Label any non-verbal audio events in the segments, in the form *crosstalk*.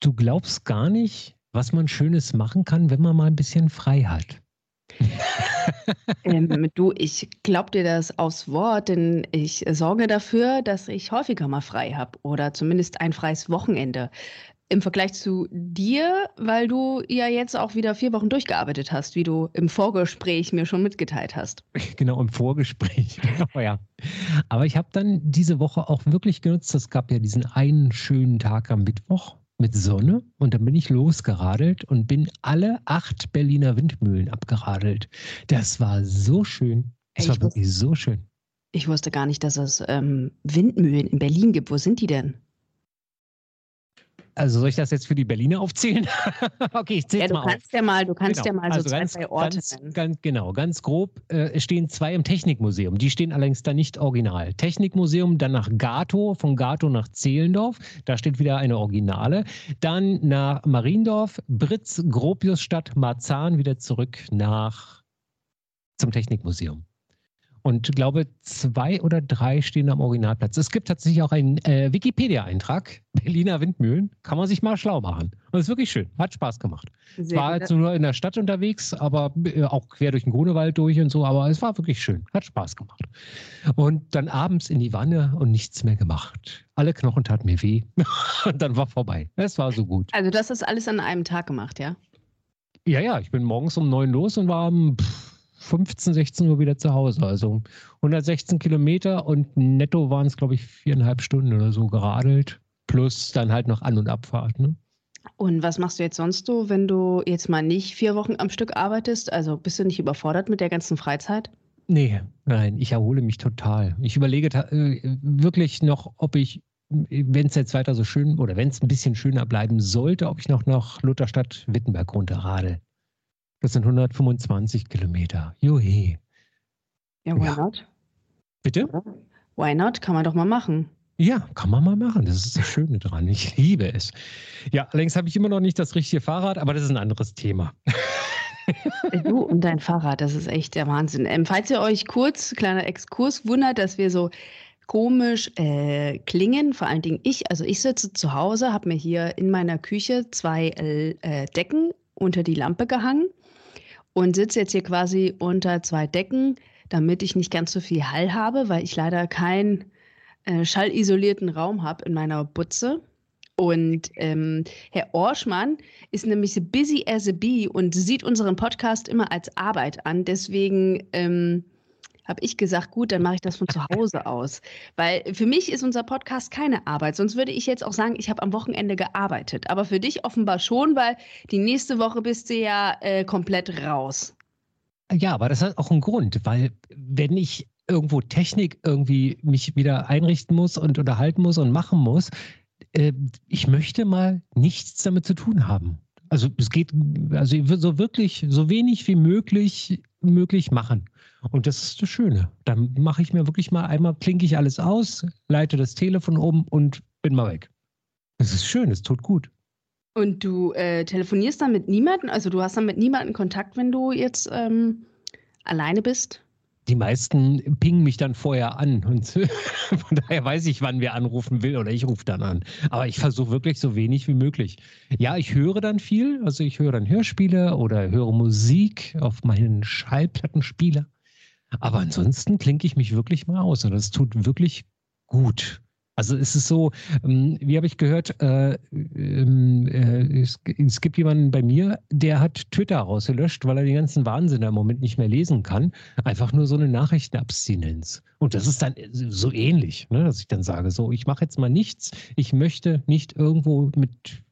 du glaubst gar nicht, was man Schönes machen kann, wenn man mal ein bisschen frei hat. ähm, du, ich glaube dir das aufs Wort, denn ich sorge dafür, dass ich häufiger mal frei habe oder zumindest ein freies Wochenende. Im Vergleich zu dir, weil du ja jetzt auch wieder vier Wochen durchgearbeitet hast, wie du im Vorgespräch mir schon mitgeteilt hast. *laughs* Genau, im Vorgespräch. *laughs* Genau, ja. Aber ich habe dann diese Woche auch wirklich genutzt. Es gab ja diesen einen schönen Tag am Mittwoch mit Sonne und dann bin ich losgeradelt und bin alle acht Berliner Windmühlen abgeradelt. Das war so schön. Das Ey, war wirklich so schön. Ich wusste gar nicht, dass es ähm, Windmühlen in Berlin gibt. Wo sind die denn? Also soll ich das jetzt für die Berliner aufzählen? *laughs* okay, ich zähle ja, mal auf. Ja mal, du kannst genau. ja mal so also zwei, ganz, drei Orte ganz, nennen. Ganz, genau, ganz grob äh, stehen zwei im Technikmuseum. Die stehen allerdings da nicht original. Technikmuseum, dann nach Gato, von Gato nach Zehlendorf. Da steht wieder eine Originale. Dann nach Mariendorf, Britz, Gropiusstadt, Marzahn, wieder zurück nach zum Technikmuseum und glaube, zwei oder drei stehen am Originalplatz. Es gibt tatsächlich auch einen äh, Wikipedia-Eintrag, *laughs* Berliner Windmühlen. Kann man sich mal schlau machen. Und ist wirklich schön. Hat Spaß gemacht. Sehr war jetzt nur in der Stadt unterwegs, aber äh, auch quer durch den Grunewald durch und so. Aber es war wirklich schön. Hat Spaß gemacht. Und dann abends in die Wanne und nichts mehr gemacht. Alle Knochen taten mir weh. *laughs* und dann war vorbei. Es war so gut. Also, das ist alles an einem Tag gemacht, ja? Ja, ja. Ich bin morgens um neun los und war um. Pff, 15, 16 Uhr wieder zu Hause. Also 116 Kilometer und netto waren es, glaube ich, viereinhalb Stunden oder so geradelt. Plus dann halt noch An- und Abfahrt. Ne? Und was machst du jetzt sonst so, wenn du jetzt mal nicht vier Wochen am Stück arbeitest? Also bist du nicht überfordert mit der ganzen Freizeit? Nee, nein, ich erhole mich total. Ich überlege äh, wirklich noch, ob ich, wenn es jetzt weiter so schön oder wenn es ein bisschen schöner bleiben sollte, ob ich noch nach Lutherstadt Wittenberg runterradel. Das sind 125 Kilometer. Juhe. Ja, why ja. not? Bitte? Why not? Kann man doch mal machen. Ja, kann man mal machen. Das ist das Schöne dran. Ich liebe es. Ja, allerdings habe ich immer noch nicht das richtige Fahrrad, aber das ist ein anderes Thema. Du und dein Fahrrad, das ist echt der Wahnsinn. Ähm, falls ihr euch kurz, kleiner Exkurs, wundert, dass wir so komisch äh, klingen, vor allen Dingen ich, also ich sitze zu Hause, habe mir hier in meiner Küche zwei äh, Decken unter die Lampe gehangen und sitze jetzt hier quasi unter zwei Decken, damit ich nicht ganz so viel Hall habe, weil ich leider keinen äh, schallisolierten Raum habe in meiner Butze. Und ähm, Herr Orschmann ist nämlich busy as a bee und sieht unseren Podcast immer als Arbeit an. Deswegen ähm, habe ich gesagt, gut, dann mache ich das von zu *laughs* Hause aus. Weil für mich ist unser Podcast keine Arbeit. Sonst würde ich jetzt auch sagen, ich habe am Wochenende gearbeitet. Aber für dich offenbar schon, weil die nächste Woche bist du ja äh, komplett raus. Ja, aber das hat auch einen Grund, weil wenn ich irgendwo Technik irgendwie mich wieder einrichten muss und unterhalten muss und machen muss, äh, ich möchte mal nichts damit zu tun haben. Also es geht, also ich würde so wirklich so wenig wie möglich möglich machen. Und das ist das Schöne. Dann mache ich mir wirklich mal einmal, klinke ich alles aus, leite das Telefon um und bin mal weg. Das ist schön, es tut gut. Und du äh, telefonierst dann mit niemandem? Also du hast dann mit niemandem Kontakt, wenn du jetzt ähm, alleine bist? Die meisten pingen mich dann vorher an und *laughs* von daher weiß ich, wann wer anrufen will oder ich rufe dann an. Aber ich versuche wirklich so wenig wie möglich. Ja, ich höre dann viel, also ich höre dann Hörspiele oder höre Musik auf meinen Schallplattenspieler. Aber ansonsten klinke ich mich wirklich mal aus und das tut wirklich gut. Also es ist so, ähm, wie habe ich gehört, äh, ähm, äh, es, gibt jemanden bei mir, der hat Twitter rausgelöscht, weil er den ganzen Wahnsinn im Moment nicht mehr lesen kann. Einfach nur so eine Nachrichtenabstinenz. Und das ist dann so ähnlich, ne, dass ich dann sage, so, ich mache jetzt mal nichts, ich möchte nicht irgendwo mit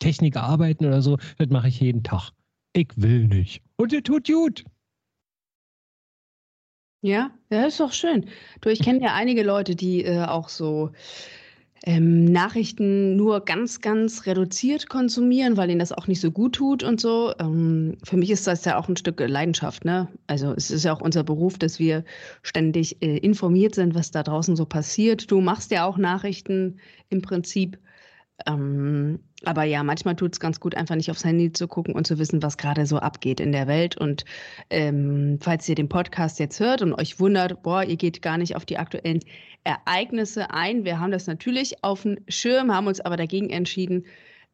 Technik arbeiten oder so, das mache ich jeden Tag. Ich will nicht. Und der tut gut. Ja, ja, ist doch schön. Du, ich kenne ja einige Leute, die äh, auch so ähm, Nachrichten nur ganz, ganz reduziert konsumieren, weil ihnen das auch nicht so gut tut und so. Ähm, für mich ist das ja auch ein Stück Leidenschaft. Ne? Also es ist ja auch unser Beruf, dass wir ständig äh, informiert sind, was da draußen so passiert. Du machst ja auch Nachrichten im Prinzip. Ähm, aber ja, manchmal tut es ganz gut, einfach nicht aufs Handy zu gucken und zu wissen, was gerade so abgeht in der Welt. Und ähm, falls ihr den Podcast jetzt hört und euch wundert, boah, ihr geht gar nicht auf die aktuellen Ereignisse ein. Wir haben das natürlich auf dem Schirm, haben uns aber dagegen entschieden,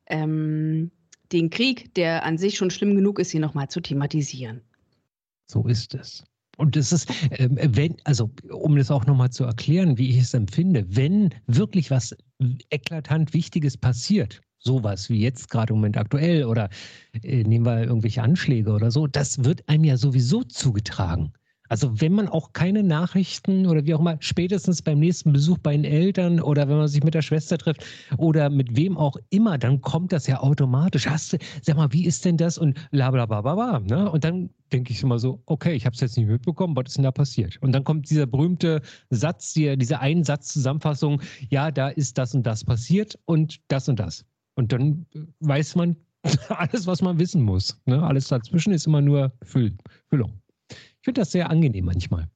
ähm, den Krieg, der an sich schon schlimm genug ist, hier nochmal zu thematisieren. So ist es. Und das ist, ähm, wenn, also um das auch nochmal zu erklären, wie ich es empfinde, wenn wirklich was eklatant Wichtiges passiert, sowas wie jetzt gerade im Moment aktuell oder äh, nehmen wir irgendwelche Anschläge oder so, das wird einem ja sowieso zugetragen. Also wenn man auch keine Nachrichten oder wie auch immer, spätestens beim nächsten Besuch bei den Eltern oder wenn man sich mit der Schwester trifft oder mit wem auch immer, dann kommt das ja automatisch. Hast du, sag mal, wie ist denn das? Und bla bla bla bla bla. Ne? Und dann denke ich immer so, okay, ich habe es jetzt nicht mitbekommen, was ist denn da passiert? Und dann kommt dieser berühmte Satz, die, diese Einsatz-Zusammenfassung, ja, da ist das und das passiert und das und das. Und dann weiß man *laughs* alles, was man wissen muss. Ne? Alles dazwischen ist immer nur Füll Füllung. Ich finde das sehr angenehm manchmal.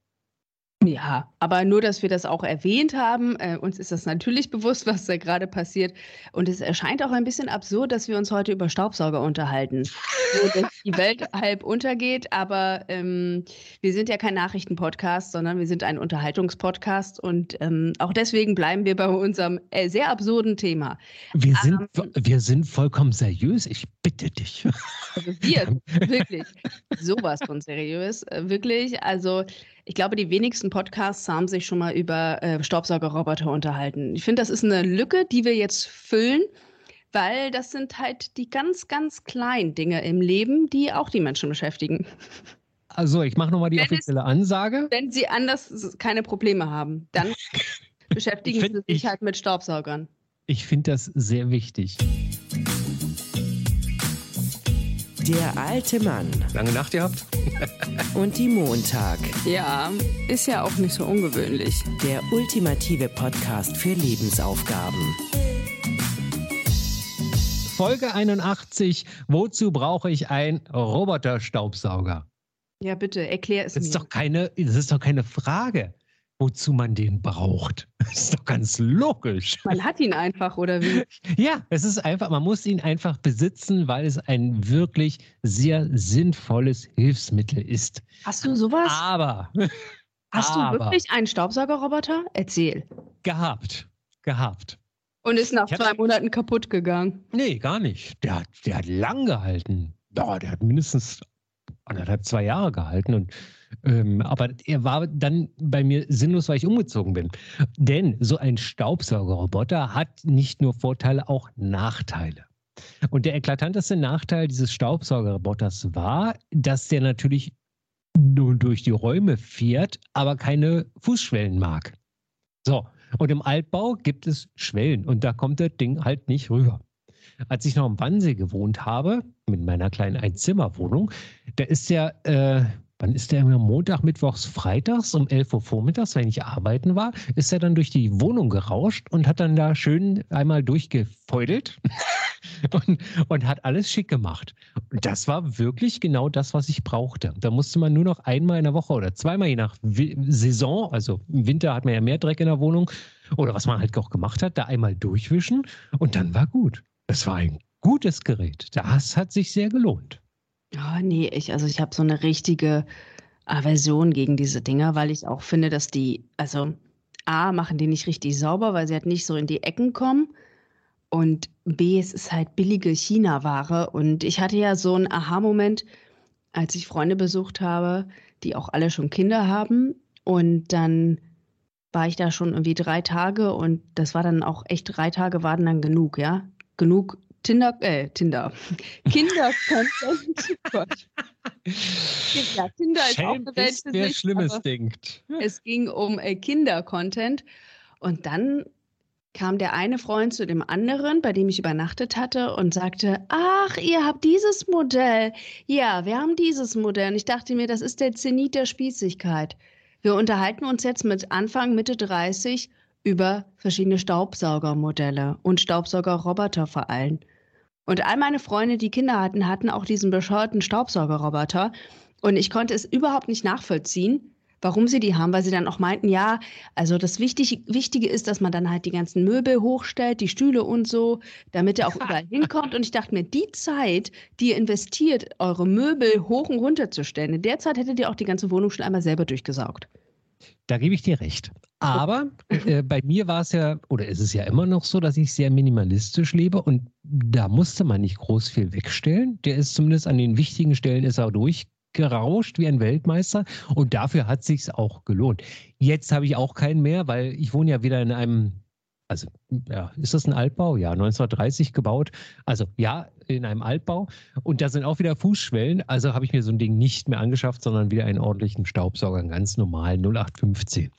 Ja, aber nur, dass wir das auch erwähnt haben. Äh, uns ist das natürlich *laughs* bewusst, was da gerade passiert. Und es erscheint auch ein bisschen absurd, dass wir uns heute über Staubsauger unterhalten. So, dass die Welt *laughs* halb untergeht, aber ähm, wir sind ja kein Nachrichtenpodcast, sondern wir sind ein Unterhaltungspodcast. Und ähm, auch deswegen bleiben wir bei unserem äh, sehr absurden Thema. Wir sind, ähm, wir sind vollkommen seriös. Ich bitte dich. Also wir, *laughs* wirklich. Sowas von seriös. Äh, wirklich. Also ich glaube, die wenigsten Podcasts haben sich schon mal über äh, Staubsaugerroboter unterhalten. Ich finde, das ist eine Lücke, die wir jetzt füllen, weil das sind halt die ganz, ganz kleinen Dinge im Leben, die auch die Menschen beschäftigen. Also, ich mache nochmal die wenn offizielle es, Ansage. Wenn sie anders keine Probleme haben, dann *laughs* beschäftigen find, sie sich ich, halt mit Staubsaugern. Ich finde das sehr wichtig. Der alte Mann. Lange Nacht gehabt? *laughs* Und die Montag. Ja, ist ja auch nicht so ungewöhnlich. Der ultimative Podcast für Lebensaufgaben. Folge 81. Wozu brauche ich einen Roboterstaubsauger? Ja, bitte, erklär es das mir. Ist doch keine, das ist doch keine Frage wozu man den braucht. *laughs* Das ist doch ganz logisch. Man hat ihn einfach, oder wie? *laughs* Ja, es ist einfach, man muss ihn einfach besitzen, weil es ein wirklich sehr sinnvolles Hilfsmittel ist. Hast du sowas? Aber. Hast aber, du wirklich einen Staubsaugerroboter? Erzähl. Gehabt. Gehabt. Und ist nach zwei Monaten kaputt gegangen? Nee, gar nicht. Der hat, der hat lang gehalten. Ja, der hat mindestens anderthalb, zwei Jahre gehalten. Und ähm, aber er war dann bei mir sinnlos, weil ich umgezogen bin. Denn so ein Staubsaugerroboter hat nicht nur Vorteile, auch Nachteile. Und der eklatanteste Nachteil dieses Staubsaugerroboters war, dass der natürlich nur durch die Räume fährt, aber keine Fußschwellen mag. So, und im Altbau gibt es Schwellen und da kommt das Ding halt nicht rüber. Als ich noch im Wannsee gewohnt habe, mit meiner kleinen Einzimmerwohnung, da ist ja äh, Wann ist der immer Montag, Mittwochs, Freitags um 11 Uhr vormittags, wenn ich arbeiten war, ist er dann durch die Wohnung gerauscht und hat dann da schön einmal durchgefeudelt *laughs* und, und hat alles schick gemacht. Und das war wirklich genau das, was ich brauchte. Da musste man nur noch einmal in der Woche oder zweimal je nach Saison, also im Winter hat man ja mehr Dreck in der Wohnung oder was man halt auch gemacht hat, da einmal durchwischen und dann war gut. Das war ein gutes Gerät. Das hat sich sehr gelohnt. Oh, nee, ich, also ich habe so eine richtige Aversion gegen diese Dinger, weil ich auch finde, dass die, also A, machen die nicht richtig sauber, weil sie halt nicht so in die Ecken kommen. Und B, es ist halt billige China-Ware. Und ich hatte ja so einen Aha-Moment, als ich Freunde besucht habe, die auch alle schon Kinder haben. Und dann war ich da schon irgendwie drei Tage und das war dann auch echt drei Tage waren dann genug, ja. Genug Tinder, äh, Tinder. *laughs* Kinder-Content. ja, Tinder ist Shame auch eine Welt für sich, Schlimmes denkt. Es ging um äh, Kinder-Content. Und dann kam der eine Freund zu dem anderen, bei dem ich übernachtet hatte, und sagte: Ach, ihr habt dieses Modell. Ja, wir haben dieses Modell. Und ich dachte mir, das ist der Zenit der Spießigkeit. Wir unterhalten uns jetzt mit Anfang, Mitte 30 über verschiedene Staubsaugermodelle und Staubsaugerroboter vor allem. Und all meine Freunde, die Kinder hatten, hatten auch diesen bescheuerten Staubsaugerroboter. Und ich konnte es überhaupt nicht nachvollziehen, warum sie die haben, weil sie dann auch meinten, ja, also das Wichtige, Wichtige ist, dass man dann halt die ganzen Möbel hochstellt, die Stühle und so, damit er auch überall hinkommt. Und ich dachte mir, die Zeit, die ihr investiert, eure Möbel hoch und runter zu stellen, in der Zeit hättet ihr auch die ganze Wohnung schon einmal selber durchgesaugt. Da gebe ich dir recht. Aber äh, bei mir war es ja, oder ist es ja immer noch so, dass ich sehr minimalistisch lebe und da musste man nicht groß viel wegstellen. Der ist zumindest an den wichtigen Stellen ist er durchgerauscht wie ein Weltmeister und dafür hat sich's auch gelohnt. Jetzt habe ich auch keinen mehr, weil ich wohne ja wieder in einem also ja, ist das ein Altbau? Ja, 1930 gebaut. Also ja, in einem Altbau. Und da sind auch wieder Fußschwellen. Also habe ich mir so ein Ding nicht mehr angeschafft, sondern wieder einen ordentlichen Staubsauger, einen ganz normalen 0815.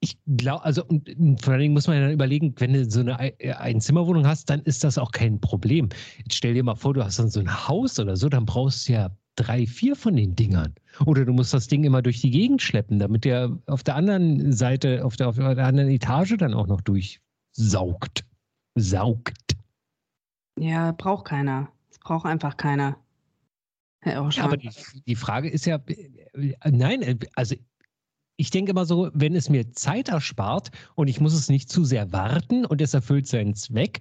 Ich glaube, also und vor allen Dingen muss man ja dann überlegen, wenn du so eine Einzimmerwohnung hast, dann ist das auch kein Problem. Jetzt stell dir mal vor, du hast dann so ein Haus oder so, dann brauchst du ja drei, vier von den Dingern. Oder du musst das Ding immer durch die Gegend schleppen, damit der auf der anderen Seite, auf der, auf der anderen Etage dann auch noch durchsaugt. Saugt. Ja, braucht keiner. Es braucht einfach keiner. Ja, aber die, die Frage ist ja, nein, also ich denke immer so, wenn es mir Zeit erspart und ich muss es nicht zu sehr warten und es erfüllt seinen Zweck,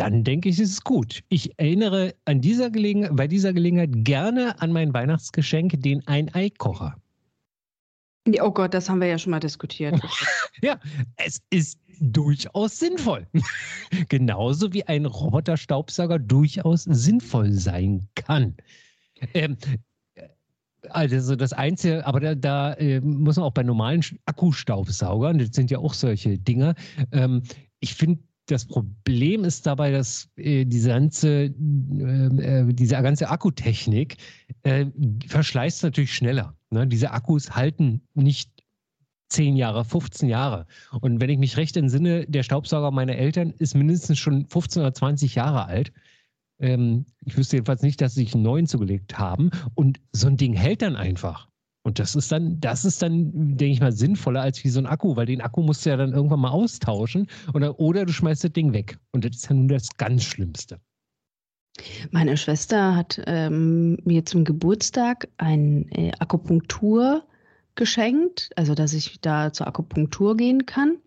dann denke ich, ist es gut. Ich erinnere an dieser bei dieser Gelegenheit gerne an mein Weihnachtsgeschenk, den Ein-Ei-Kocher. Oh Gott, das haben wir ja schon mal diskutiert. *laughs* ja, es ist durchaus sinnvoll. *laughs* Genauso wie ein Roboterstaubsauger durchaus sinnvoll sein kann. Ähm, also das Einzige, aber da, da äh, muss man auch bei normalen Akkustaubsaugern, das sind ja auch solche Dinger, ähm, ich finde das Problem ist dabei, dass äh, diese ganze, äh, äh, diese ganze Akkutechnik äh, verschleißt natürlich schneller. Ne? Diese Akkus halten nicht 10 Jahre, 15 Jahre. Und wenn ich mich recht entsinne, der Staubsauger meiner Eltern ist mindestens schon 15 oder 20 Jahre alt. Ähm, ich wüsste jedenfalls nicht, dass sie sich einen neuen zugelegt haben. Und so ein Ding hält dann einfach. Und das ist dann, das ist dann, denke ich mal, sinnvoller als wie so ein Akku, weil den Akku musst du ja dann irgendwann mal austauschen oder, oder du schmeißt das Ding weg. Und das ist ja nun das ganz Schlimmste. Meine Schwester hat ähm, mir zum Geburtstag ein äh, Akupunktur geschenkt, also dass ich da zur Akupunktur gehen kann.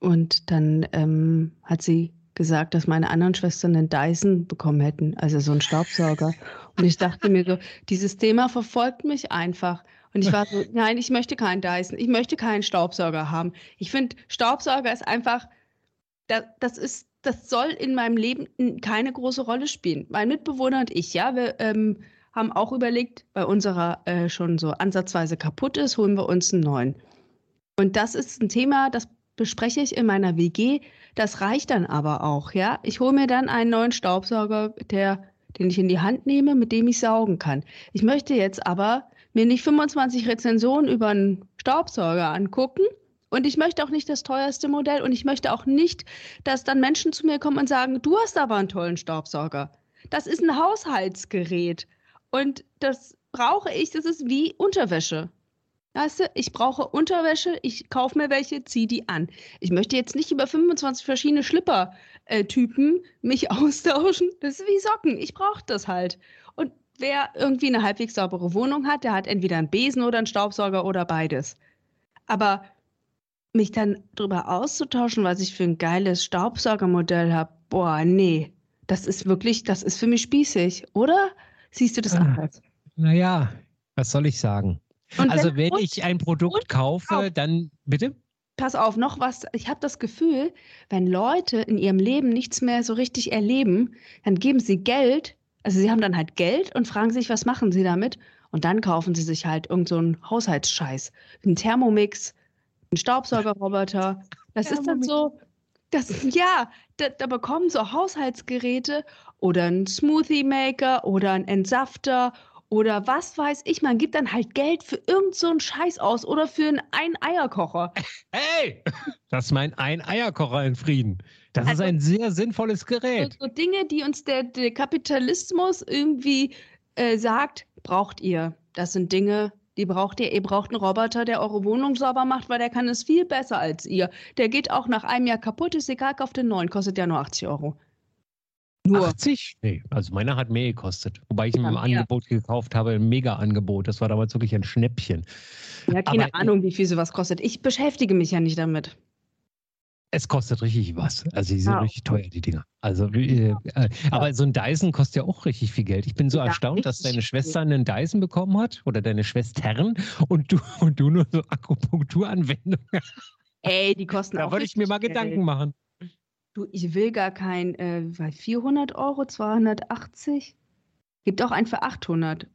Und dann ähm, hat sie gesagt, dass meine anderen Schwestern einen Dyson bekommen hätten, also so einen Staubsauger. Und ich dachte mir so, dieses Thema verfolgt mich einfach. Und ich war so, nein, ich möchte keinen Dyson, ich möchte keinen Staubsauger haben. Ich finde, Staubsauger ist einfach, das, das ist, das soll in meinem Leben keine große Rolle spielen. Mein Mitbewohner und ich, ja, wir ähm, haben auch überlegt, bei unserer äh, schon so ansatzweise kaputt ist, holen wir uns einen neuen. Und das ist ein Thema, das bespreche ich in meiner WG. Das reicht dann aber auch, ja. Ich hole mir dann einen neuen Staubsauger, der, den ich in die Hand nehme, mit dem ich saugen kann. Ich möchte jetzt aber mir nicht 25 Rezensionen über einen Staubsauger angucken. Und ich möchte auch nicht das teuerste Modell und ich möchte auch nicht, dass dann Menschen zu mir kommen und sagen, du hast aber einen tollen Staubsauger. Das ist ein Haushaltsgerät und das brauche ich, das ist wie Unterwäsche. Weißt du, ich brauche Unterwäsche, ich kaufe mir welche, ziehe die an. Ich möchte jetzt nicht über 25 verschiedene Schlipper-Typen äh, mich *laughs* austauschen. Das ist wie Socken. Ich brauche das halt. Und wer irgendwie eine halbwegs saubere Wohnung hat, der hat entweder einen Besen oder einen Staubsauger oder beides. Aber mich dann darüber auszutauschen, was ich für ein geiles Staubsaugermodell habe, boah, nee, das ist wirklich, das ist für mich spießig, oder? Siehst du das ah, anders? Naja, was soll ich sagen? Und also wenn, wenn ich ein Produkt kaufe, dann bitte? Pass auf, noch was. Ich habe das Gefühl, wenn Leute in ihrem Leben nichts mehr so richtig erleben, dann geben sie Geld also sie haben dann halt Geld und fragen sich, was machen sie damit? Und dann kaufen sie sich halt irgendeinen so Haushaltsscheiß. Einen Thermomix, einen Staubsaugerroboter. Das ist dann so, das, ja, da, da, bekommen so Haushaltsgeräte oder ein Smoothie Maker oder ein Entsafter oder was weiß ich. Man gibt dann halt Geld für irgendeinen so Scheiß aus oder für einen Ein-Eierkocher. Hey, *laughs* das ist mein Ein-Eierkocher in Frieden. Das also, ist ein sehr sinnvolles Gerät. So, so Dinge, die uns der, der Kapitalismus irgendwie äh, sagt, braucht ihr. Das sind Dinge, die braucht ihr. Ihr braucht einen Roboter, der eure Wohnung sauber macht, weil der kann es viel besser als ihr. Der geht auch nach einem Jahr kaputt, ist egal, kauft den neuen, kostet ja nur 80 Euro. Nur. 80? Nee, also meiner hat mehr gekostet. Wobei ich ihn im Angebot gekauft habe, ein Mega-Angebot. Das war damals wirklich ein Schnäppchen. Ja, keine Aber, Ahnung, wie viel sowas kostet. Ich beschäftige mich ja nicht damit. Es kostet richtig was. Also die sind Ah, richtig teuer, die Dinger. Also, äh, äh, aber so ein Dyson kostet ja auch richtig viel Geld. Ich bin so Ja, erstaunt, dass deine. Schwester einen Dyson bekommen hat oder deine Schwestern und du, *laughs* und du nur so Akupunkturanwendungen. *laughs* Ey, die kosten Da auch würde ich mir mal Geld. Gedanken machen. Du, ich will gar kein, äh, bei 400 Euro, 280? Gibt auch einen für 800.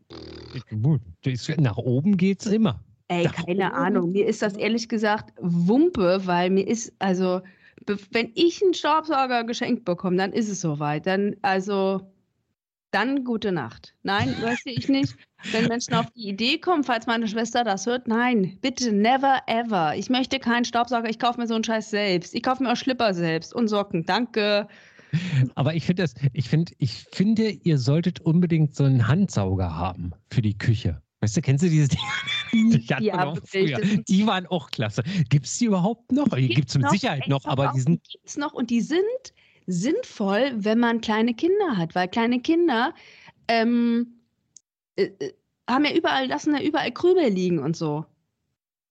Gut, das- Nach oben geht's immer. Ey, keine? *laughs* Ahnung. Mir ist das ehrlich gesagt Wumpe, weil mir ist, also, wenn ich einen Staubsauger geschenkt bekomme, dann ist es soweit. Dann, also, dann gute Nacht. Nein, möchte ich nicht. Wenn Menschen auf die Idee kommen, falls meine Schwester das hört, nein, bitte, never ever. Ich möchte keinen Staubsauger, ich kaufe mir so einen Scheiß selbst. Ich kaufe mir auch Schlipper selbst und Socken. Danke. Aber ich finde das, ich finde, ich finde, ihr solltet unbedingt so einen Handsauger haben für die Küche. Weißt du, kennst du diese Dinger? Die, *laughs* Ja, auch wirklich, sind- die waren auch klasse. Gibt es die überhaupt noch? Die gibt es mit noch, Sicherheit noch, aber auf, die sind. gibt's noch und die sind sinnvoll, wenn man kleine Kinder hat, weil kleine Kinder ähm, äh, äh, haben ja überall, lassen ja überall Krümel liegen und so.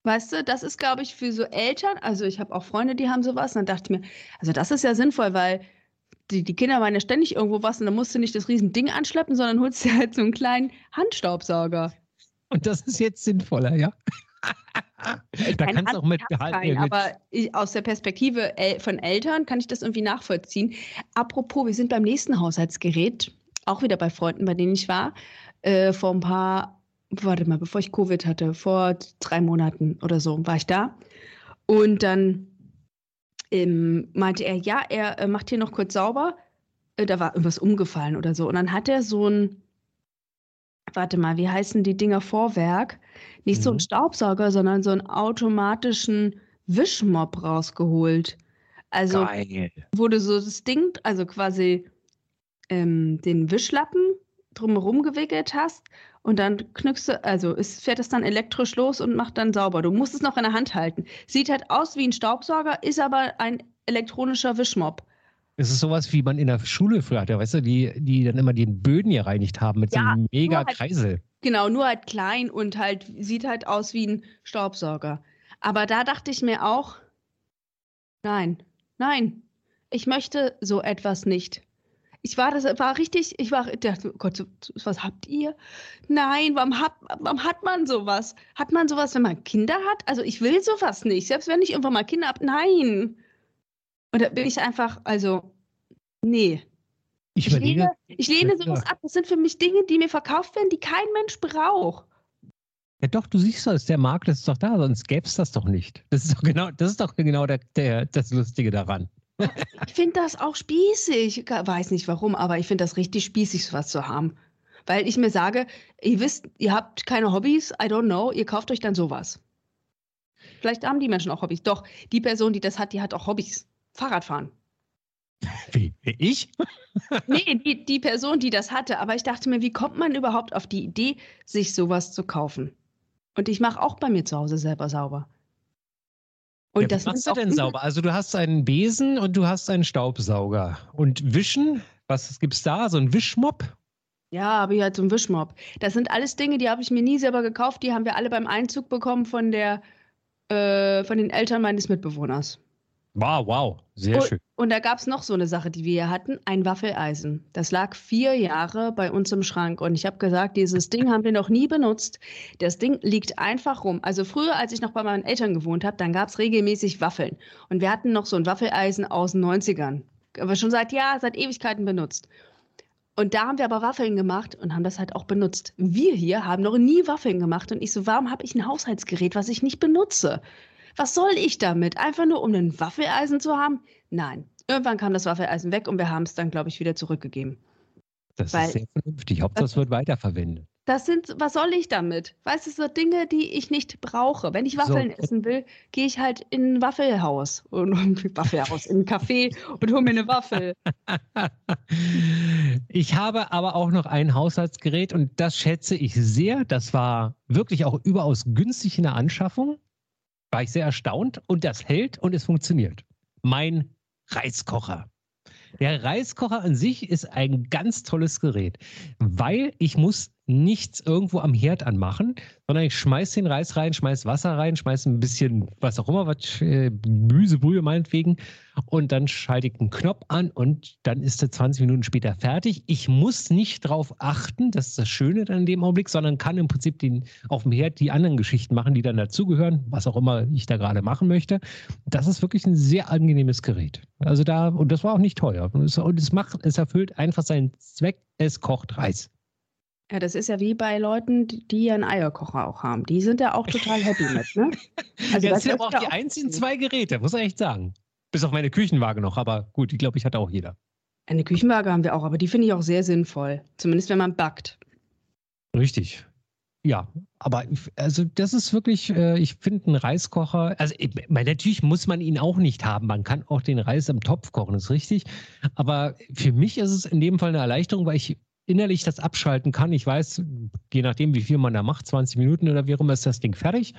Weißt du, das ist, glaube ich, für so Eltern, also ich habe auch Freunde, die haben sowas, und dann dachte ich mir, also das ist ja sinnvoll, weil die, die Kinder waren ja ständig irgendwo was und dann musst du nicht das riesen Ding anschleppen, sondern holst dir halt so einen kleinen Handstaubsauger. Und das ist jetzt sinnvoller, ja. da Kein kannst du auch mit, Hand- ich hab Gehalt- keinen, äh, mit aber ich, aus der Perspektive El von Eltern kann ich das irgendwie nachvollziehen. Apropos, wir sind beim nächsten Haushaltsgerät, auch wieder bei Freunden, bei denen ich war, äh, vor ein paar, warte mal, bevor ich Covid hatte, vor drei Monaten oder so war ich da. Und dann ähm, meinte er, ja, er äh, macht hier noch kurz sauber. Äh, da war irgendwas umgefallen oder so. Und dann hat er so ein, warte mal, wie heißen die Dinger Vorwerk? Nicht so Mhm. ein Staubsauger, sondern so einen automatischen Wischmopp rausgeholt. Also Geil. wurde so das Ding, also quasi ähm, den Wischlappen drumherum gewickelt hast und dann knückst du, also es fährt es dann elektrisch los und macht dann sauber. Du musst es noch in der Hand halten. Sieht halt aus wie ein Staubsauger, ist aber ein elektronischer Wischmopp. Es ist sowas, wie man in der Schule früher hatte, weißt du, die, die dann immer den Böden gereinigt haben mit so Ja, einem mega halt- Kreisel. Genau, nur halt klein und halt sieht halt aus wie ein Staubsauger. Aber da dachte ich mir auch, nein, nein, ich möchte so etwas nicht. Ich war das war richtig, ich war dachte, oh Gott, so- so- was habt ihr? Nein, warum hat, warum hat man sowas? Hat man sowas, wenn man Kinder hat? Also ich will sowas nicht, selbst wenn ich irgendwann mal Kinder habe, nein. Und da bin ich einfach, also nee. Ich Ich lehne, ich lehne Ja. sowas ab. Das sind für mich Dinge, die mir verkauft werden, die kein Mensch braucht. ja doch, du siehst das, der Markt ist doch da, sonst gäbe es das doch nicht. Das ist doch genau, das ist doch genau der, der, das Lustige daran. Ich finde das auch spießig. Ich weiß nicht warum, aber ich finde das richtig spießig, sowas zu haben. Weil ich mir sage, ihr wisst, ihr habt keine Hobbys, I don't know, ihr kauft euch dann sowas. Vielleicht haben die Menschen auch Hobbys. Doch, die Person, die das hat, die hat auch Hobbys. Fahrradfahren. *laughs* Wie? Ich? *laughs* Nee, die, die Person, die das hatte. Aber ich dachte mir, wie kommt man überhaupt auf die Idee, sich sowas zu kaufen? Und ich mache auch bei mir zu Hause selber sauber. Und ja, das machst du denn sauber? Also du hast einen Besen und du hast einen Staubsauger. Und Wischen? Was gibt's da? So ein Wischmopp? Ja, aber hier halt so ein Wischmopp. Das sind alles Dinge, die habe ich mir nie selber gekauft. Die haben wir alle beim Einzug bekommen von der, äh, von den Eltern meines Mitbewohners. Wow, wow. Sehr Und- schön. Und da gab es noch so eine Sache, die wir hier hatten, ein Waffeleisen. Das lag vier Jahre bei uns im Schrank. Und ich habe gesagt, dieses Ding haben wir noch nie benutzt. Das Ding liegt einfach rum. Also früher, als ich noch bei meinen Eltern gewohnt habe, dann gab es regelmäßig Waffeln. Und wir hatten noch so ein Waffeleisen aus den 90ern. Aber schon seit Jahr, seit Ewigkeiten benutzt. Und da haben wir aber Waffeln gemacht und haben das halt auch benutzt. Wir hier haben noch nie Waffeln gemacht. Und ich so, warum habe ich ein Haushaltsgerät, was ich nicht benutze? Was soll ich damit? Einfach nur, um ein Waffeleisen zu haben? Nein. Irgendwann kam das Waffeleisen weg und wir haben es dann, glaube ich, wieder zurückgegeben. Das weil- ist sehr vernünftig. Hauptsache es wird weiterverwendet. Das sind, was soll ich damit? Weißt du, so Dinge, die ich nicht brauche. Wenn ich Waffeln So. essen will, gehe ich halt in ein Waffelhaus. *laughs* Und, Waffelhaus, in ein Café und hole mir eine Waffel. *laughs* Ich habe aber auch noch ein Haushaltsgerät und das schätze ich sehr. Das war wirklich auch überaus günstig in der Anschaffung. War ich sehr erstaunt und das hält und es funktioniert. Mein Reiskocher. Der Reiskocher an sich ist ein ganz tolles Gerät, weil ich muss nichts irgendwo am Herd anmachen, sondern ich schmeiß den Reis rein, schmeiß Wasser rein, schmeiß ein bisschen was auch immer, was äh, Gemüsebrühe meinetwegen und dann schalte ich einen Knopf an und dann ist er 20 Minuten später fertig. Ich muss nicht darauf achten, das ist das Schöne dann in dem Augenblick, sondern kann im Prinzip den, auf dem Herd die anderen Geschichten machen, die dann dazugehören, was auch immer ich da gerade machen möchte. Das ist wirklich ein sehr angenehmes Gerät. Also da, und das war auch nicht teuer. Und es, und es macht, es erfüllt einfach seinen Zweck, es kocht Reis. Ja, das ist ja wie bei Leuten, die einen Eierkocher auch haben. Die sind ja auch total happy mit, ne? *laughs* Also ja, das sind aber auch die einzigen zwei Geräte, muss man echt sagen. Bis auf meine Küchenwaage noch, aber gut, ich glaube, ich hatte auch jeder. Eine Küchenwaage haben wir auch, aber die finde ich auch sehr sinnvoll. Zumindest wenn man backt. Richtig. Ja, aber also das ist wirklich, äh, ich finde einen Reiskocher, also ich, natürlich muss man ihn auch nicht haben. Man kann auch den Reis im Topf kochen, ist richtig. Aber für mich ist es in dem Fall eine Erleichterung, weil ich innerlich das abschalten kann. Ich weiß, je nachdem, wie viel man da macht, 20 Minuten oder wie immer, ist das Ding fertig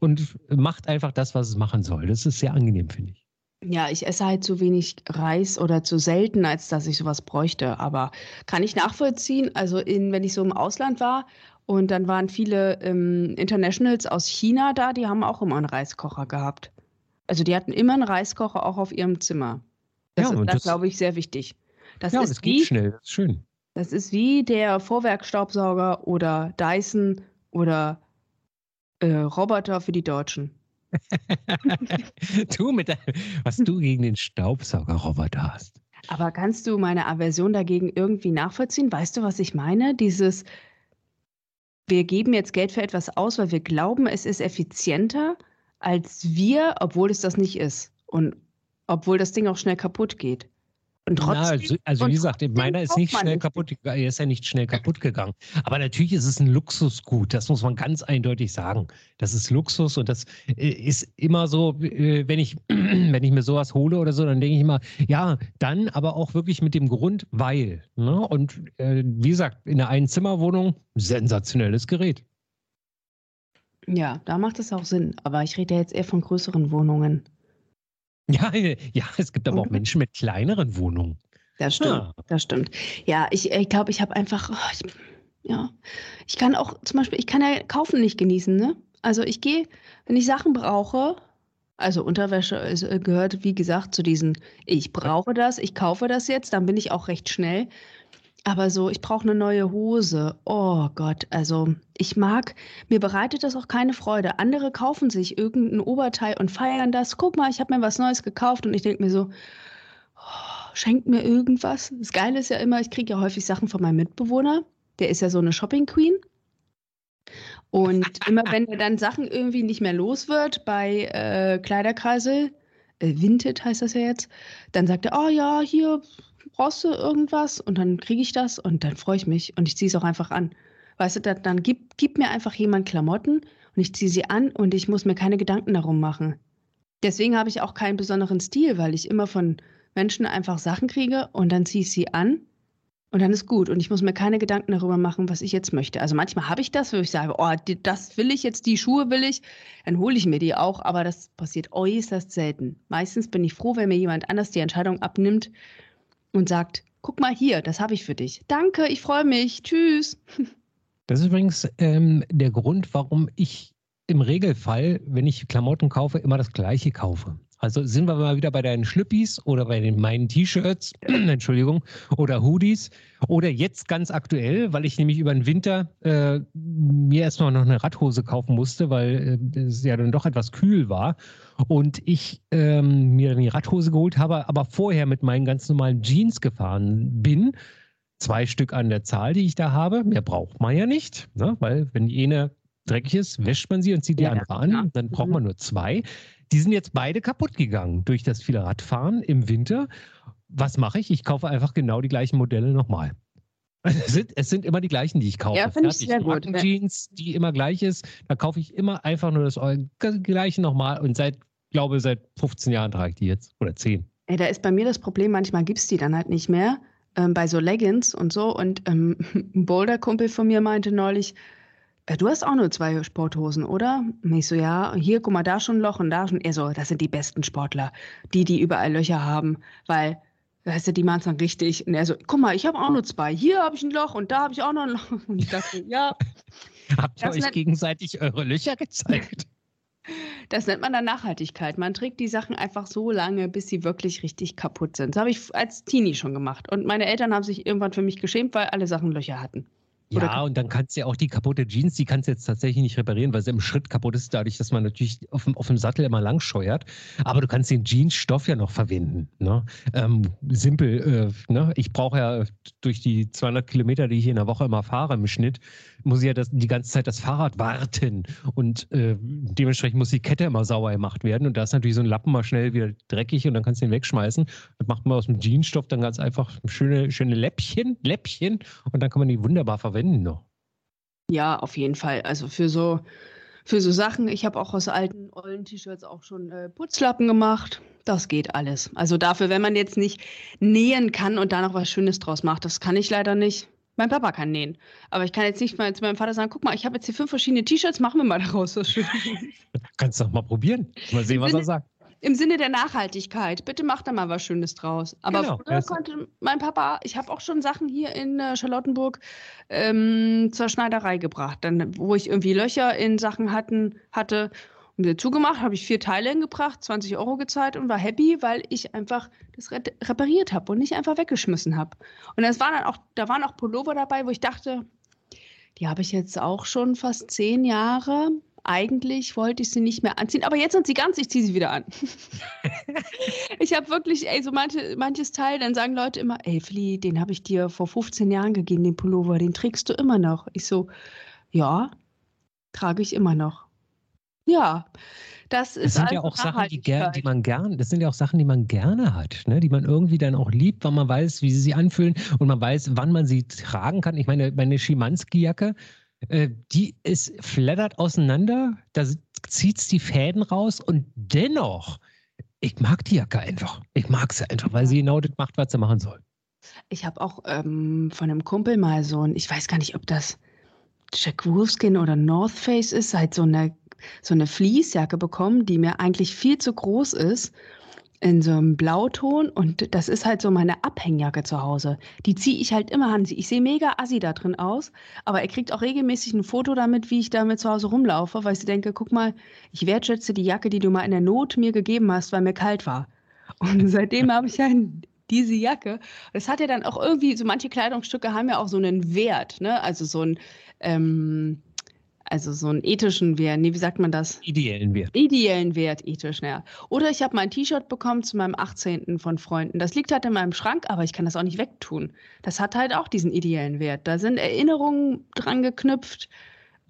und macht einfach das, was es machen soll. Das ist sehr angenehm, finde ich. Ja, ich esse halt zu wenig Reis oder zu selten, als dass ich sowas bräuchte. Aber kann ich nachvollziehen. Also in, wenn ich so im Ausland war und dann waren viele ähm, Internationals aus China da, die haben auch immer einen Reiskocher gehabt. Also die hatten immer einen Reiskocher auch auf ihrem Zimmer. Das ja, ist, das, glaube ich, sehr wichtig. Das ja, ist das geht wie, schnell, das ist schön. Das ist wie der Vorwerkstaubsauger oder Dyson oder äh, Roboter für die Deutschen. *laughs* du mit der, was du gegen den Staubsaugerroboter hast. Aber kannst du meine Aversion dagegen irgendwie nachvollziehen? Weißt du, was ich meine? Dieses, wir geben jetzt Geld für etwas aus, weil wir glauben, es ist effizienter als wir, obwohl es das nicht ist. Und obwohl das Ding auch schnell kaputt geht. Und trotzdem, Na, also, also wie gesagt, meiner ist nicht schnell kaputt gegangen. Er ist ja nicht schnell kaputt gegangen. Aber natürlich ist es ein Luxusgut. Das muss man ganz eindeutig sagen. Das ist Luxus und das äh, ist immer so, äh, wenn ich, *clears throat* wenn ich mir sowas hole oder so, dann denke ich immer, ja, dann aber auch wirklich mit dem Grund, weil. Ne? Und äh, wie gesagt, in einer Einzimmerwohnung, sensationelles Gerät. Ja, da macht es auch Sinn. Aber ich rede ja jetzt eher von größeren Wohnungen. *laughs* Ja, ja, es gibt aber auch mhm. Menschen mit kleineren Wohnungen. Das stimmt, ja. das stimmt. Ja, ich glaube, ich, glaub, ich habe einfach, oh, ich, ja, ich kann auch zum Beispiel, ich kann ja kaufen nicht genießen, ne? Also ich gehe, wenn ich Sachen brauche, also Unterwäsche ist, äh, gehört, wie gesagt, zu diesen, ich brauche das, ich kaufe das jetzt, dann bin ich auch recht schnell. Aber so, ich brauche eine neue Hose. Oh Gott, also ich mag, mir bereitet das auch keine Freude. Andere kaufen sich irgendein Oberteil und feiern das. Guck mal, ich habe mir was Neues gekauft und ich denke mir so, oh, schenkt mir irgendwas. Das Geile ist ja immer, ich kriege ja häufig Sachen von meinem Mitbewohner. Der ist ja so eine Shopping Queen. Und immer wenn er dann Sachen irgendwie nicht mehr los wird bei äh, Kleiderkreisel, äh, Vinted heißt das ja jetzt, dann sagt er, oh ja, hier brauchst du irgendwas? Und dann kriege ich das und dann freue ich mich und ich ziehe es auch einfach an. Weißt du, dann, dann gibt, gibt mir einfach jemand Klamotten und ich ziehe sie an und ich muss mir keine Gedanken darum machen. Deswegen habe ich auch keinen besonderen Stil, weil ich immer von Menschen einfach Sachen kriege und dann ziehe ich sie an und dann ist gut. Und ich muss mir keine Gedanken darüber machen, was ich jetzt möchte. Also manchmal habe ich das, wo ich sage, oh, das will ich jetzt, die Schuhe will ich, dann hole ich mir die auch, aber das passiert äußerst selten. Meistens bin ich froh, wenn mir jemand anders die Entscheidung abnimmt und sagt, guck mal hier, das habe ich für dich. Danke, ich freue mich. Tschüss. *laughs* Das ist übrigens ähm, der Grund, warum ich im Regelfall, wenn ich Klamotten kaufe, immer das gleiche kaufe. Also sind wir mal wieder bei deinen Schlüppis oder bei den, meinen T-Shirts, *clears throat* Entschuldigung, oder Hoodies. Oder jetzt ganz aktuell, weil ich nämlich über den Winter äh, mir erstmal noch eine Radhose kaufen musste, weil äh, es ja dann doch etwas kühl war. Und ich ähm, mir dann die Radhose geholt habe, aber vorher mit meinen ganz normalen Jeans gefahren bin. Zwei Stück an der Zahl, die ich da habe. Mehr braucht man ja nicht, ne? weil wenn die eine dreckig ist, wäscht man sie und zieht die ja, andere an. Dann braucht man nur zwei. Die sind jetzt beide kaputt gegangen durch das viele Radfahren im Winter. Was mache ich? Ich kaufe einfach genau die gleichen Modelle nochmal. *laughs* Es sind, es sind immer die gleichen, die ich kaufe. Ja, finde ich sehr gut. Jeans, die immer gleich ist, da kaufe ich immer einfach nur das gleiche nochmal und seit, glaube seit 15 Jahren trage ich die jetzt oder 10. Ey, da ist bei mir das Problem, manchmal gibt es die dann halt nicht mehr. Ähm, bei so Leggings und so. Und ähm, *laughs* ein Boulder-Kumpel von mir meinte neulich, du hast auch nur zwei Sporthosen, oder? Und ich so, ja, hier, guck mal, da schon ein Loch und da schon. Er so, das sind die besten Sportler, die, die überall Löcher haben, weil Weißt du, die machen es dann richtig. Und er so, guck mal, ich habe auch nur zwei. Hier habe ich ein Loch und da habe ich auch noch ein Loch. Und ich dachte, ja. *laughs* Habt ihr euch gegenseitig eure Löcher gezeigt? Das nennt man dann Nachhaltigkeit. Man trägt die Sachen einfach so lange, bis sie wirklich richtig kaputt sind. Das habe ich als Teenie schon gemacht. Und meine Eltern haben sich irgendwann für mich geschämt, weil alle Sachen Löcher hatten. Ja, und dann kannst du ja auch die kaputte Jeans, die kannst du jetzt tatsächlich nicht reparieren, weil sie im Schritt kaputt ist, dadurch, dass man natürlich auf dem, auf dem Sattel immer lang scheuert. Aber du kannst den Jeansstoff ja noch verwenden. Ne? Ähm, simpel, äh, ne? ich brauche ja durch die 200 Kilometer, die ich in der Woche immer fahre im Schnitt, muss ich ja das, die ganze Zeit das Fahrrad warten. Und äh, dementsprechend muss die Kette immer sauer gemacht werden. Und da ist natürlich so ein Lappen mal schnell wieder dreckig und dann kannst du ihn wegschmeißen. Das macht man aus dem Jeansstoff dann ganz einfach schöne, schöne Läppchen, Läppchen und dann kann man die wunderbar verwenden noch. Ja, auf jeden Fall. Also für so, für so Sachen, ich habe auch aus alten ollen T-Shirts auch schon äh, Putzlappen gemacht. Das geht alles. Also dafür, wenn man jetzt nicht nähen kann und da noch was Schönes draus macht, das kann ich leider nicht. Mein Papa kann nähen. Aber ich kann jetzt nicht mal zu meinem Vater sagen, guck mal, ich habe jetzt hier fünf verschiedene T-Shirts, machen wir mal daraus was Schönes. *laughs* Kannst du doch mal probieren. Mal sehen, was er sagt. Im Sinne der Nachhaltigkeit. Bitte mach da mal was Schönes draus. Aber Genau, früher konnte mein Papa, ich habe auch schon Sachen hier in äh, Charlottenburg ähm, zur Schneiderei gebracht. Dann, wo ich irgendwie Löcher in Sachen hatten, hatte und wieder zugemacht, habe ich vier Teile hingebracht, 20 Euro gezahlt und war happy, weil ich einfach das re repariert habe und nicht einfach weggeschmissen habe. Und das waren dann auch, da waren auch Pullover dabei, wo ich dachte, die habe ich jetzt auch schon fast zehn Jahre. Eigentlich wollte ich sie nicht mehr anziehen, aber jetzt sind sie ganz, ich ziehe sie wieder an. *laughs* ich habe wirklich, ey, so manche, manches Teil, dann sagen Leute immer, ey, Fli, den habe ich dir vor 15 Jahren gegeben, den Pullover, den trägst du immer noch. Ich so, ja, trage ich immer noch. Ja, das ist Das sind ja also auch Sachen, die, ger die man gern, das sind ja auch Sachen, die man gerne hat, ne? die man irgendwie dann auch liebt, weil man weiß, wie sie sich anfühlen und man weiß, wann man sie tragen kann. Ich meine, meine Schimanski-Jacke, äh, die ist flattert auseinander, da zieht die Fäden raus und dennoch, ich mag die Jacke einfach. Ich mag sie einfach, weil sie genau das macht, was sie machen soll. Ich habe auch ähm, von einem Kumpel mal so ein, ich weiß gar nicht, ob das Jack Wolfskin oder North Face ist, halt so eine, so eine Fleecejacke bekommen, die mir eigentlich viel zu groß ist, in so einem Blauton. Und das ist halt so meine Abhängjacke zu Hause. Die ziehe ich halt immer an. Ich sehe mega assi da drin aus, aber er kriegt auch regelmäßig ein Foto damit, wie ich damit zu Hause rumlaufe, weil ich denke, guck mal, ich wertschätze die Jacke, die du mal in der Not mir gegeben hast, weil mir kalt war. Und *laughs* seitdem habe ich ein diese Jacke. Das hat ja dann auch irgendwie, so manche Kleidungsstücke haben ja auch so einen Wert, ne? Also so ein, ähm, also so einen ethischen Wert, nee, wie sagt man das? Ideellen Wert. Ideellen Wert, ethisch, ja. Oder ich habe mein T-Shirt bekommen zu meinem 18. von Freunden. Das liegt halt in meinem Schrank, aber ich kann das auch nicht wegtun. Das hat halt auch diesen ideellen Wert. Da sind Erinnerungen dran geknüpft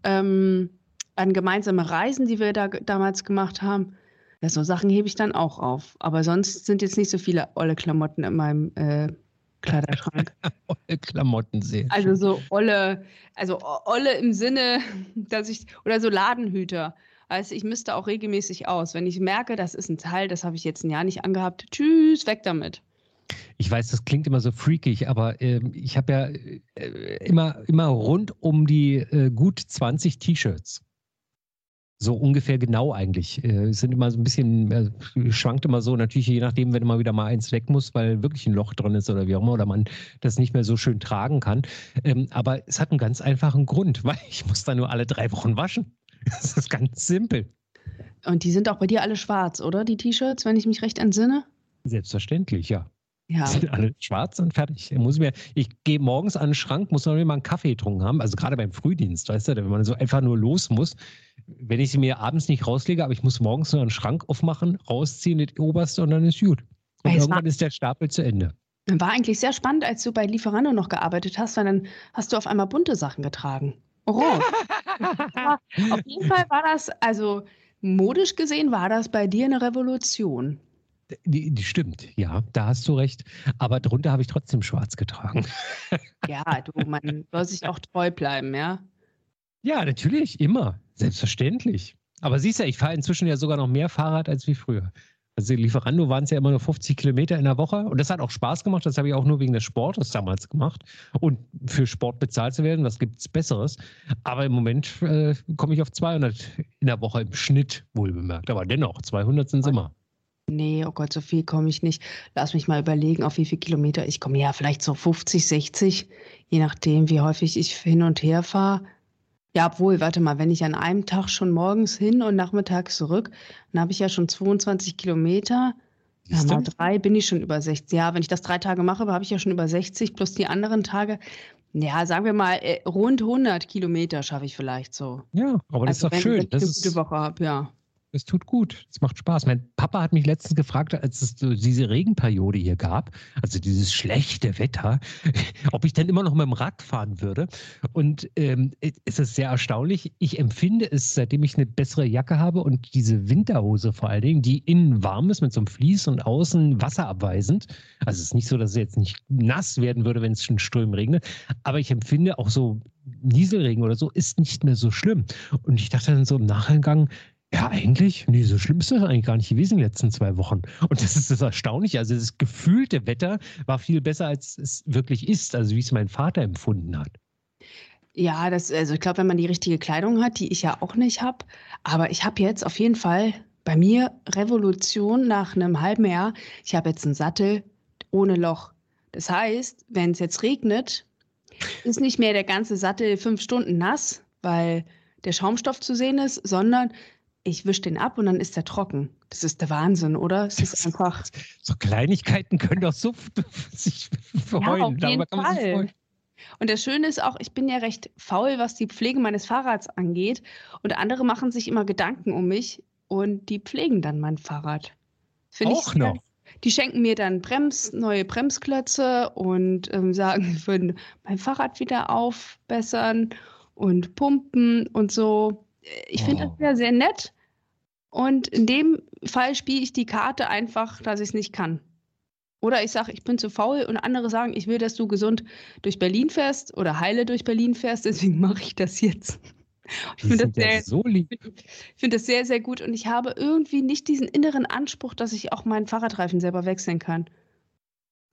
ähm, an gemeinsame Reisen, die wir da damals gemacht haben. Ja, so Sachen hebe ich dann auch auf. Aber sonst sind jetzt nicht so viele olle Klamotten in meinem äh, Kleiderschrank. *laughs* Klamotten sehen. Also so olle, also olle im Sinne, *laughs* dass ich, oder so Ladenhüter. Also ich müsste auch regelmäßig aus. Wenn ich merke, das ist ein Teil, das habe ich jetzt ein Jahr nicht angehabt, tschüss, weg damit. Ich weiß, das klingt immer so freakig, aber ähm, ich habe ja äh, immer, immer rund um die äh, gut 20 T-Shirts. So ungefähr genau eigentlich. Äh, es sind immer so ein bisschen, äh, schwankt immer so, natürlich je nachdem, wenn immer wieder mal eins weg muss, weil wirklich ein Loch drin ist oder wie auch immer, oder man das nicht mehr so schön tragen kann. Ähm, aber es hat einen ganz einfachen Grund, *laughs* weil ich muss da nur alle drei Wochen waschen. Das ist ganz simpel. Und die sind auch bei dir alle schwarz, oder? Die T-Shirts, wenn ich mich recht entsinne? Selbstverständlich, ja. Ja. *laughs* sind alle schwarz und fertig. Muss mir, ich gehe morgens an den Schrank, muss noch mal einen Kaffee getrunken haben. Also gerade beim Frühdienst, weißt du, wenn man so einfach nur los muss. Wenn ich sie mir abends nicht rauslege, aber ich muss morgens nur einen Schrank aufmachen, rausziehen, das oberste und dann ist gut. Und es irgendwann ist der Stapel zu Ende. War eigentlich sehr spannend, als du bei Lieferando noch gearbeitet hast, weil dann hast du auf einmal bunte Sachen getragen. Orange. Ja, *laughs* auf jeden Fall war das, also modisch gesehen, war das bei dir eine Revolution. Die, die stimmt, ja, da hast du recht. Aber drunter habe ich trotzdem schwarz getragen. *laughs* Ja, du, man soll sich auch treu bleiben, ja. Ja, natürlich, immer. Selbstverständlich. Aber siehst ja, ich fahre inzwischen ja sogar noch mehr Fahrrad als wie früher. Also Lieferando waren es ja immer nur 50 Kilometer in der Woche und das hat auch Spaß gemacht. Das habe ich auch nur wegen des Sportes damals gemacht. Und für Sport bezahlt zu werden, was gibt es Besseres? Aber im Moment äh, komme ich auf 200 in der Woche im Schnitt, wohl bemerkt. Aber dennoch, 200 sind es immer. Nee, oh Gott, so viel komme ich nicht. Lass mich mal überlegen, auf wie viele Kilometer ich komme. Ja, vielleicht so 50, 60, je nachdem, wie häufig ich hin und her fahre. Ja, obwohl, warte mal, wenn ich an einem Tag schon morgens hin und nachmittags zurück, dann habe ich ja schon 22 Kilometer. Ja, mal drei bin ich schon über 60. Ja, wenn ich das drei Tage mache, habe ich ja schon über 60 plus die anderen Tage. Ja, sagen wir mal, äh, rund 100 Kilometer schaffe ich vielleicht so. Ja, aber das also, ist doch schön. Wenn ich das eine ist, gute Woche habe, ja. Es tut gut. Es macht Spaß. Mein Papa hat mich letztens gefragt, als es so diese Regenperiode hier gab, also dieses schlechte Wetter, *laughs* ob ich dann immer noch mit dem Rad fahren würde. Und ähm, es ist sehr erstaunlich. Ich empfinde es, seitdem ich eine bessere Jacke habe und diese Winterhose vor allen Dingen, die innen warm ist mit so einem Vlies und außen wasserabweisend. Also es ist nicht so, dass es jetzt nicht nass werden würde, wenn es schon Strömen regnet. Aber ich empfinde auch so Nieselregen oder so ist nicht mehr so schlimm. Und ich dachte dann so im Nachgang, ja, eigentlich, nee, so schlimm ist das eigentlich gar nicht gewesen in den letzten zwei Wochen. Und das ist das Erstaunliche. Also das gefühlte Wetter war viel besser, als es wirklich ist, also wie es mein Vater empfunden hat. Ja, das, also ich glaube, wenn man die richtige Kleidung hat, die ich ja auch nicht habe, aber ich habe jetzt auf jeden Fall bei mir Revolution nach einem halben Jahr. Ich habe jetzt einen Sattel ohne Loch. Das heißt, wenn es jetzt regnet, ist nicht mehr der ganze Sattel fünf Stunden nass, weil der Schaumstoff zu sehen ist, sondern ich wische den ab und dann ist er trocken. Das ist der Wahnsinn, oder? Es ist *laughs* einfach. So Kleinigkeiten können doch so *laughs* sich freuen. Ja, auf jeden Fall. Und das Schöne ist auch, ich bin ja recht faul, was die Pflege meines Fahrrads angeht. Und andere machen sich immer Gedanken um mich und die pflegen dann mein Fahrrad. Find auch noch. Die schenken mir dann Brems, neue Bremsklötze und ähm, *laughs* sagen, sie würden mein Fahrrad wieder aufbessern und pumpen und so ich finde oh. das ja sehr nett. Und in dem Fall spiele ich die Karte einfach, dass ich es nicht kann. Oder ich sage, ich bin zu faul und andere sagen, ich will, dass du gesund durch Berlin fährst oder heile durch Berlin fährst, *laughs* deswegen mache ich das jetzt. Ich finde das, sehr, so find das sehr, sehr gut und ich habe irgendwie nicht diesen inneren Anspruch, dass ich auch meinen Fahrradreifen selber wechseln kann.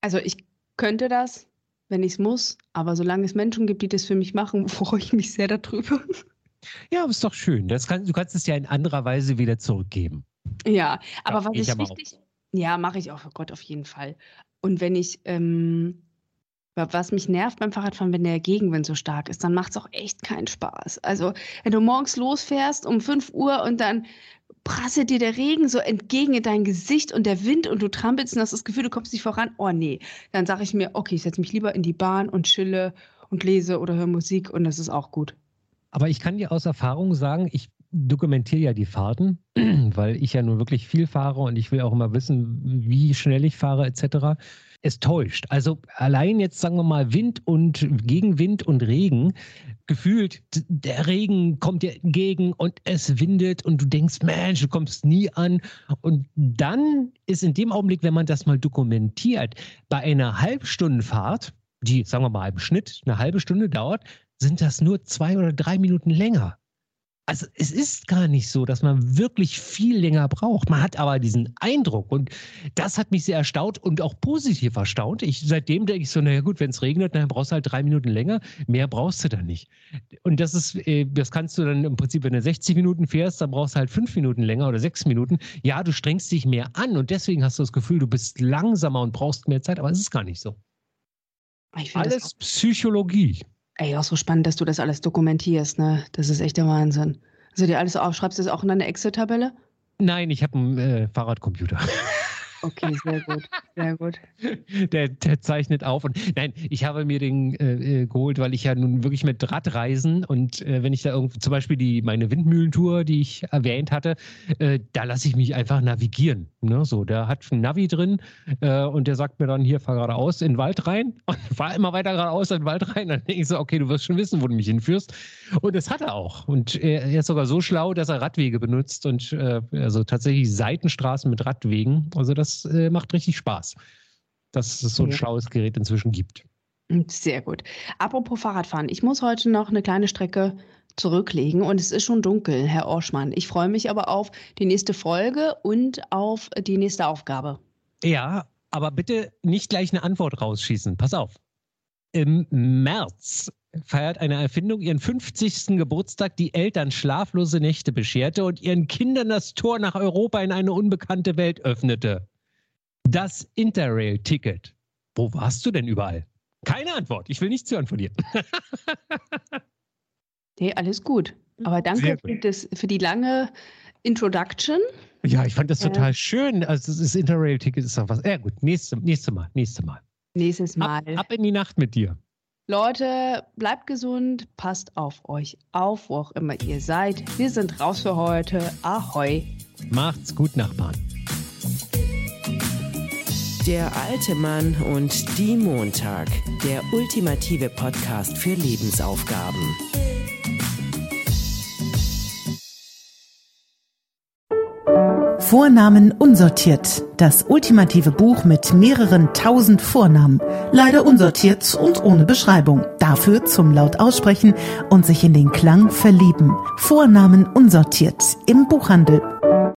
Also ich könnte das, wenn ich es muss, aber solange es Menschen gibt, die das für mich machen, *laughs* freue ich mich sehr darüber. Ja, aber ist doch schön. Das kann, du kannst es ja in anderer Weise wieder zurückgeben. Ja, aber ja, was ich wichtig, auf. ja, mache ich auch, oh Gott, auf jeden Fall. Und wenn ich, ähm, was mich nervt beim Fahrradfahren, wenn der Gegenwind so stark ist, dann macht es auch echt keinen Spaß. Also, wenn du morgens losfährst um 5 Uhr und dann prasselt dir der Regen so entgegen in dein Gesicht und der Wind und du trampelst und hast das Gefühl, du kommst nicht voran. Oh nee, dann sage ich mir, okay, ich setze mich lieber in die Bahn und chille und lese oder höre Musik und das ist auch gut. Aber ich kann dir aus Erfahrung sagen, ich dokumentiere ja die Fahrten, *clears throat* weil ich ja nun wirklich viel fahre und ich will auch immer wissen, wie schnell ich fahre etc. Es täuscht. Also allein jetzt sagen wir mal Wind und Gegenwind und Regen, gefühlt der Regen kommt dir entgegen und es windet und du denkst, Mensch, du kommst nie an. Und dann ist in dem Augenblick, wenn man das mal dokumentiert, bei einer Halbstundenfahrt, die sagen wir mal im Schnitt eine halbe Stunde dauert, sind das nur zwei oder drei Minuten länger. Also es ist gar nicht so, dass man wirklich viel länger braucht. Man hat aber diesen Eindruck und das hat mich sehr erstaunt und auch positiv erstaunt. Ich, seitdem denke ich so, naja gut, wenn es regnet, dann brauchst du halt drei Minuten länger. Mehr brauchst du dann nicht. Und das ist, äh, das kannst du dann im Prinzip, wenn du 60 Minuten fährst, dann brauchst du halt fünf Minuten länger oder sechs Minuten. Ja, du strengst dich mehr an und deswegen hast du das Gefühl, du bist langsamer und brauchst mehr Zeit, aber es ist gar nicht so. Alles Psychologie. Ey, auch so spannend, dass du das alles dokumentierst, ne? Das ist echt der Wahnsinn. Also dir alles aufschreibst, du das auch in deine Excel-Tabelle? Nein, ich habe einen äh, Fahrradcomputer. *laughs* Okay, sehr gut, sehr gut. *laughs* Der, der, zeichnet auf. Und nein, ich habe mir den äh, äh, geholt, weil ich ja nun wirklich mit Rad reisen und äh, wenn ich da irgendwie zum Beispiel die meine Windmühlentour, die ich erwähnt hatte, äh, da lasse ich mich einfach navigieren. Ne? So, der hat ein Navi drin äh, und der sagt mir dann hier fahr geradeaus in den Wald rein *laughs* und fahr immer weiter geradeaus in den Wald rein. Dann denke ich so, okay, du wirst schon wissen, wo du mich hinführst. Und das hat er auch. Und er, er ist sogar so schlau, dass er Radwege benutzt und äh, also tatsächlich Seitenstraßen mit Radwegen. Also das das äh, macht richtig Spaß, dass es so ein ja. schlaues Gerät inzwischen gibt. Sehr gut. Apropos Fahrradfahren, ich muss heute noch eine kleine Strecke zurücklegen und es ist schon dunkel, Herr Orschmann. Ich freue mich aber auf die nächste Folge und auf die nächste Aufgabe. Ja, aber bitte nicht gleich eine Antwort rausschießen. Pass auf. Im März feiert eine Erfindung ihren 50. Geburtstag, die Eltern schlaflose Nächte bescherte und ihren Kindern das Tor nach Europa in eine unbekannte Welt öffnete. Das Interrail-Ticket. Wo warst du denn überall? Keine Antwort. Ich will nichts hören von dir. *laughs* nee, alles gut. Aber danke für, das, für die lange Introduction. Ja, ich fand das total äh, schön. Also das Interrail-Ticket ist doch was. Ja gut, nächste, nächste Mal, nächste Mal. Nächstes Mal. Ab, ab in die Nacht mit dir. Leute, bleibt gesund, passt auf euch auf, wo auch immer ihr seid. Wir sind raus für heute. Ahoi. Macht's gut, Nachbarn. Der alte Mann und die Montag. Der ultimative Podcast für Lebensaufgaben. Vornamen unsortiert. Das ultimative Buch mit mehreren tausend Vornamen. Leider unsortiert und ohne Beschreibung. Dafür zum laut aussprechen und sich in den Klang verlieben. Vornamen unsortiert im Buchhandel.